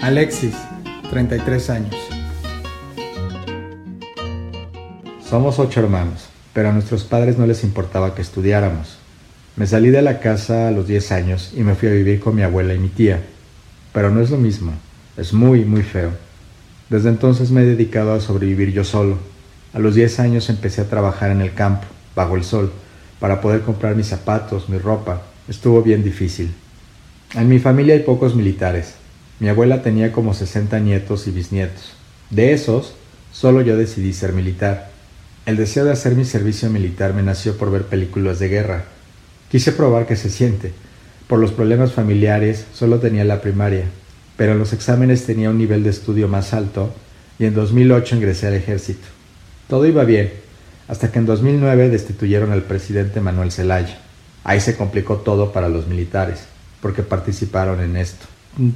Alexis, 33 años. Somos ocho hermanos, pero a nuestros padres no les importaba que estudiáramos. Me salí de la casa a los 10 años y me fui a vivir con mi abuela y mi tía. Pero no es lo mismo, es muy, muy feo. Desde entonces me he dedicado a sobrevivir yo solo. A los 10 años empecé a trabajar en el campo, bajo el sol, para poder comprar mis zapatos, mi ropa. Estuvo bien difícil. En mi familia hay pocos militares. Mi abuela tenía como 60 nietos y bisnietos. De esos, solo yo decidí ser militar. El deseo de hacer mi servicio militar me nació por ver películas de guerra Quise probar qué se siente. Por los problemas familiares solo tenía la primaria, pero en los exámenes tenía un nivel de estudio más alto y en 2008 ingresé al ejército. Todo iba bien, hasta que en 2009 destituyeron al presidente Manuel Zelaya. Ahí se complicó todo para los militares, porque participaron en esto.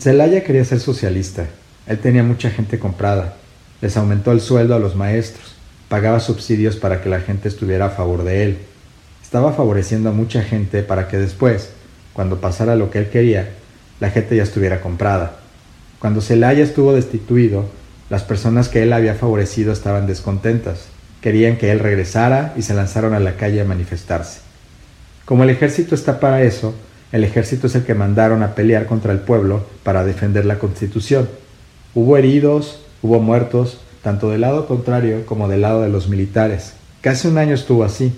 Zelaya quería ser socialista. Él tenía mucha gente comprada. Les aumentó el sueldo a los maestros. Pagaba subsidios para que la gente estuviera a favor de él estaba favoreciendo a mucha gente para que después, cuando pasara lo que él quería, la gente ya estuviera comprada. Cuando Celaya estuvo destituido, las personas que él había favorecido estaban descontentas. Querían que él regresara y se lanzaron a la calle a manifestarse. Como el ejército está para eso, el ejército es el que mandaron a pelear contra el pueblo para defender la constitución. Hubo heridos, hubo muertos, tanto del lado contrario como del lado de los militares. Casi un año estuvo así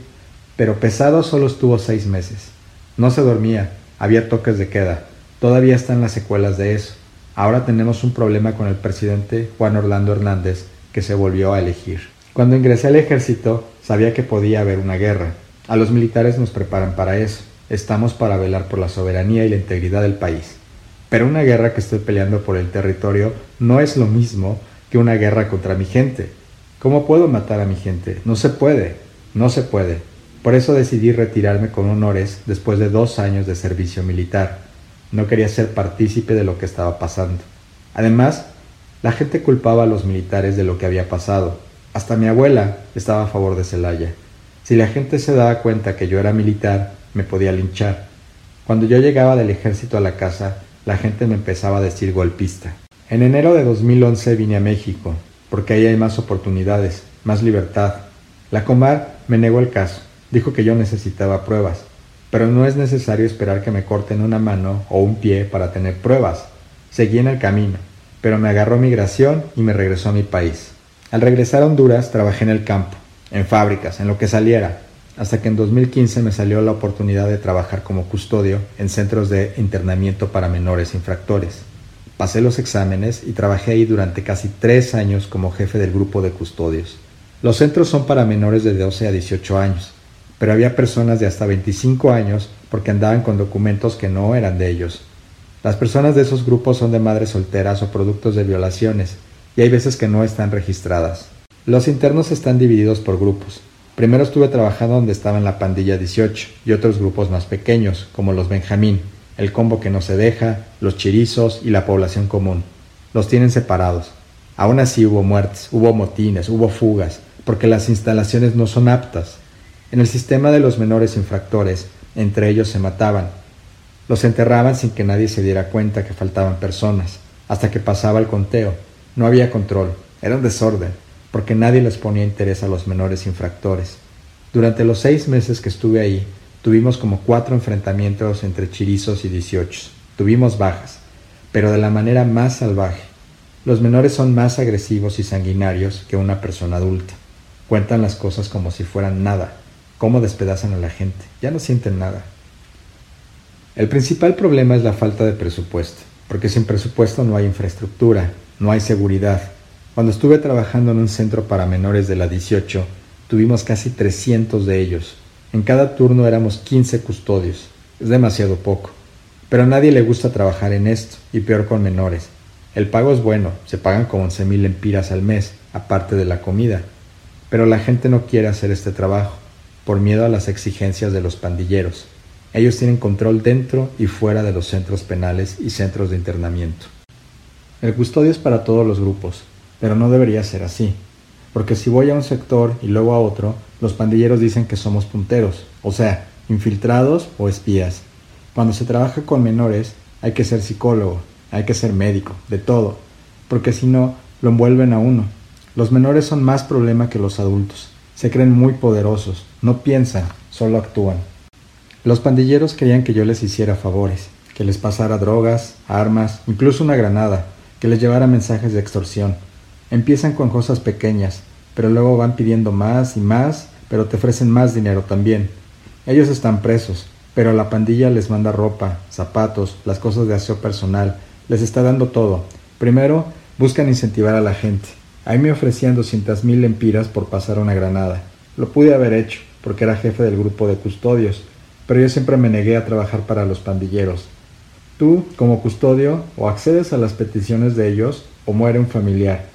pero pesado solo estuvo seis meses. No se dormía, había toques de queda. Todavía están las secuelas de eso. Ahora tenemos un problema con el presidente Juan Orlando Hernández, que se volvió a elegir. Cuando ingresé al ejército, sabía que podía haber una guerra. A los militares nos preparan para eso. Estamos para velar por la soberanía y la integridad del país. Pero una guerra que estoy peleando por el territorio no es lo mismo que una guerra contra mi gente. ¿Cómo puedo matar a mi gente? No se puede, no se puede. Por eso decidí retirarme con honores después de dos años de servicio militar. No quería ser partícipe de lo que estaba pasando. Además, la gente culpaba a los militares de lo que había pasado. Hasta mi abuela estaba a favor de Celaya. Si la gente se daba cuenta que yo era militar, me podía linchar. Cuando yo llegaba del ejército a la casa, la gente me empezaba a decir golpista. En enero de 2011 vine a México, porque ahí hay más oportunidades, más libertad. La Comar me negó el caso. Dijo que yo necesitaba pruebas, pero no es necesario esperar que me corten una mano o un pie para tener pruebas. Seguí en el camino, pero me agarró migración y me regresó a mi país. Al regresar a Honduras trabajé en el campo, en fábricas, en lo que saliera, hasta que en 2015 me salió la oportunidad de trabajar como custodio en centros de internamiento para menores infractores. Pasé los exámenes y trabajé ahí durante casi tres años como jefe del grupo de custodios. Los centros son para menores de 12 a 18 años pero había personas de hasta 25 años porque andaban con documentos que no eran de ellos. Las personas de esos grupos son de madres solteras o productos de violaciones, y hay veces que no están registradas. Los internos están divididos por grupos. Primero estuve trabajando donde estaba en la pandilla 18 y otros grupos más pequeños, como los Benjamín, el combo que no se deja, los chirizos y la población común. Los tienen separados. Aún así hubo muertes, hubo motines, hubo fugas, porque las instalaciones no son aptas. En el sistema de los menores infractores, entre ellos se mataban. Los enterraban sin que nadie se diera cuenta que faltaban personas, hasta que pasaba el conteo. No había control, era un desorden, porque nadie les ponía interés a los menores infractores. Durante los seis meses que estuve ahí, tuvimos como cuatro enfrentamientos entre chirizos y dieciochos. Tuvimos bajas, pero de la manera más salvaje. Los menores son más agresivos y sanguinarios que una persona adulta. Cuentan las cosas como si fueran nada, cómo despedazan a la gente. Ya no sienten nada. El principal problema es la falta de presupuesto, porque sin presupuesto no hay infraestructura, no hay seguridad. Cuando estuve trabajando en un centro para menores de la 18, tuvimos casi 300 de ellos. En cada turno éramos 15 custodios. Es demasiado poco. Pero a nadie le gusta trabajar en esto, y peor con menores. El pago es bueno, se pagan como 11 mil empiras al mes, aparte de la comida. Pero la gente no quiere hacer este trabajo por miedo a las exigencias de los pandilleros. Ellos tienen control dentro y fuera de los centros penales y centros de internamiento. El custodio es para todos los grupos, pero no debería ser así, porque si voy a un sector y luego a otro, los pandilleros dicen que somos punteros, o sea, infiltrados o espías. Cuando se trabaja con menores, hay que ser psicólogo, hay que ser médico, de todo, porque si no, lo envuelven a uno. Los menores son más problema que los adultos. Se creen muy poderosos, no piensan, solo actúan. Los pandilleros querían que yo les hiciera favores, que les pasara drogas, armas, incluso una granada, que les llevara mensajes de extorsión. Empiezan con cosas pequeñas, pero luego van pidiendo más y más, pero te ofrecen más dinero también. Ellos están presos, pero la pandilla les manda ropa, zapatos, las cosas de aseo personal, les está dando todo. Primero, buscan incentivar a la gente. Ahí me ofrecían doscientas mil lempiras por pasar una granada. Lo pude haber hecho, porque era jefe del grupo de custodios, pero yo siempre me negué a trabajar para los pandilleros. Tú, como custodio, o accedes a las peticiones de ellos, o muere un familiar.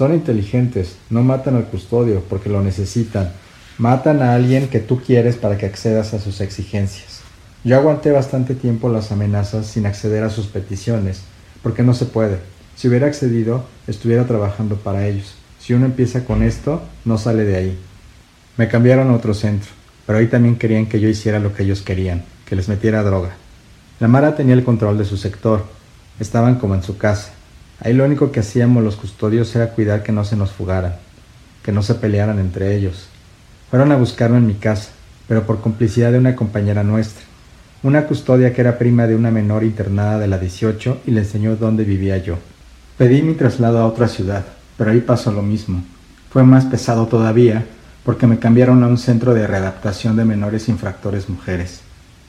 Son inteligentes, no matan al custodio porque lo necesitan, matan a alguien que tú quieres para que accedas a sus exigencias. Yo aguanté bastante tiempo las amenazas sin acceder a sus peticiones, porque no se puede. Si hubiera accedido, estuviera trabajando para ellos. Si uno empieza con esto, no sale de ahí. Me cambiaron a otro centro, pero ahí también querían que yo hiciera lo que ellos querían, que les metiera droga. La Mara tenía el control de su sector, estaban como en su casa. Ahí lo único que hacíamos los custodios era cuidar que no se nos fugaran, que no se pelearan entre ellos. Fueron a buscarme en mi casa, pero por complicidad de una compañera nuestra, una custodia que era prima de una menor internada de la 18 y le enseñó dónde vivía yo. Pedí mi traslado a otra ciudad, pero ahí pasó lo mismo. Fue más pesado todavía porque me cambiaron a un centro de readaptación de menores infractores mujeres.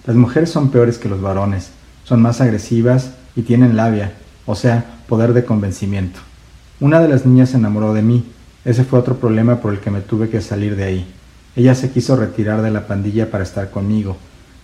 Las mujeres son peores que los varones, son más agresivas y tienen labia, o sea, poder de convencimiento. Una de las niñas se enamoró de mí, ese fue otro problema por el que me tuve que salir de ahí. Ella se quiso retirar de la pandilla para estar conmigo.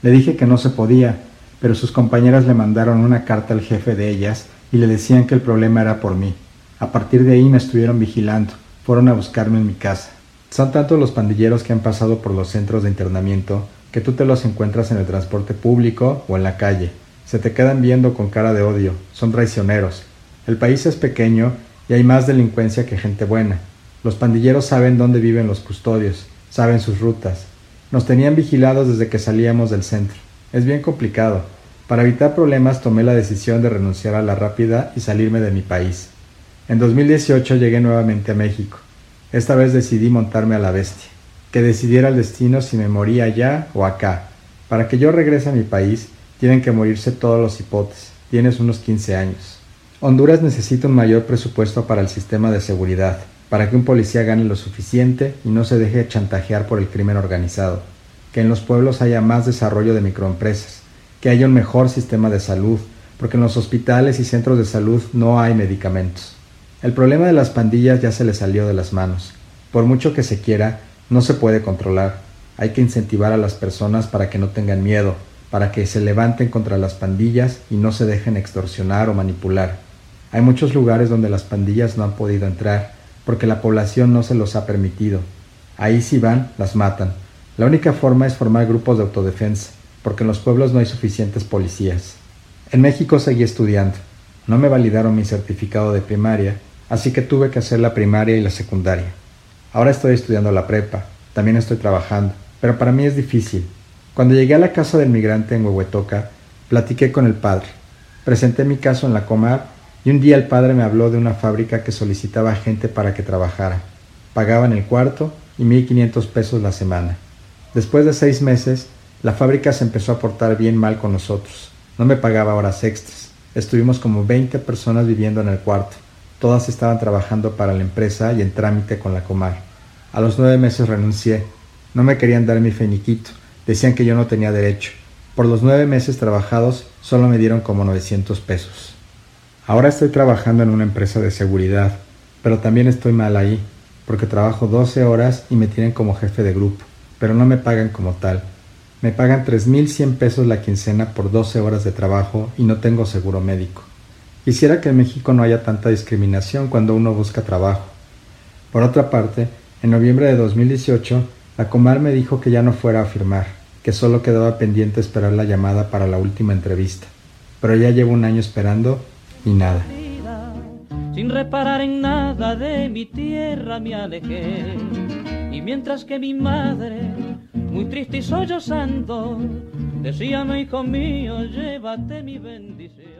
Le dije que no se podía, pero sus compañeras le mandaron una carta al jefe de ellas y le decían que el problema era por mí. A partir de ahí me estuvieron vigilando, fueron a buscarme en mi casa. Son tantos los pandilleros que han pasado por los centros de internamiento que tú te los encuentras en el transporte público o en la calle. Se te quedan viendo con cara de odio, son traicioneros. El país es pequeño y hay más delincuencia que gente buena. Los pandilleros saben dónde viven los custodios, saben sus rutas. Nos tenían vigilados desde que salíamos del centro. Es bien complicado. Para evitar problemas tomé la decisión de renunciar a la rápida y salirme de mi país. En 2018 llegué nuevamente a México. Esta vez decidí montarme a la bestia, que decidiera el destino si me moría allá o acá. Para que yo regrese a mi país, tienen que morirse todos los hipotes. Tienes unos 15 años. Honduras necesita un mayor presupuesto para el sistema de seguridad, para que un policía gane lo suficiente y no se deje chantajear por el crimen organizado, que en los pueblos haya más desarrollo de microempresas, que haya un mejor sistema de salud, porque en los hospitales y centros de salud no hay medicamentos. El problema de las pandillas ya se le salió de las manos. Por mucho que se quiera, no se puede controlar. Hay que incentivar a las personas para que no tengan miedo, para que se levanten contra las pandillas y no se dejen extorsionar o manipular. Hay muchos lugares donde las pandillas no han podido entrar porque la población no se los ha permitido. Ahí si van, las matan. La única forma es formar grupos de autodefensa, porque en los pueblos no hay suficientes policías. En México seguí estudiando. No me validaron mi certificado de primaria, así que tuve que hacer la primaria y la secundaria. Ahora estoy estudiando la prepa, también estoy trabajando, pero para mí es difícil. Cuando llegué a la casa del migrante en Huehuetoca, platiqué con el padre. Presenté mi caso en la Comar y un día el padre me habló de una fábrica que solicitaba gente para que trabajara. Pagaban el cuarto y 1.500 pesos la semana. Después de seis meses, la fábrica se empezó a portar bien mal con nosotros. No me pagaba horas extras. Estuvimos como 20 personas viviendo en el cuarto. Todas estaban trabajando para la empresa y en trámite con la Comar. A los nueve meses renuncié. No me querían dar mi feniquito. Decían que yo no tenía derecho. Por los nueve meses trabajados solo me dieron como 900 pesos. Ahora estoy trabajando en una empresa de seguridad, pero también estoy mal ahí, porque trabajo 12 horas y me tienen como jefe de grupo, pero no me pagan como tal. Me pagan 3.100 pesos la quincena por 12 horas de trabajo y no tengo seguro médico. Quisiera que en México no haya tanta discriminación cuando uno busca trabajo. Por otra parte, en noviembre de 2018, la Comar me dijo que ya no fuera a firmar, que solo quedaba pendiente esperar la llamada para la última entrevista. Pero ya llevo un año esperando y nada. Sin reparar en nada de mi tierra me alejé. Y mientras que mi madre, muy triste y sollozando, decía, no hijo mío, llévate mi bendición.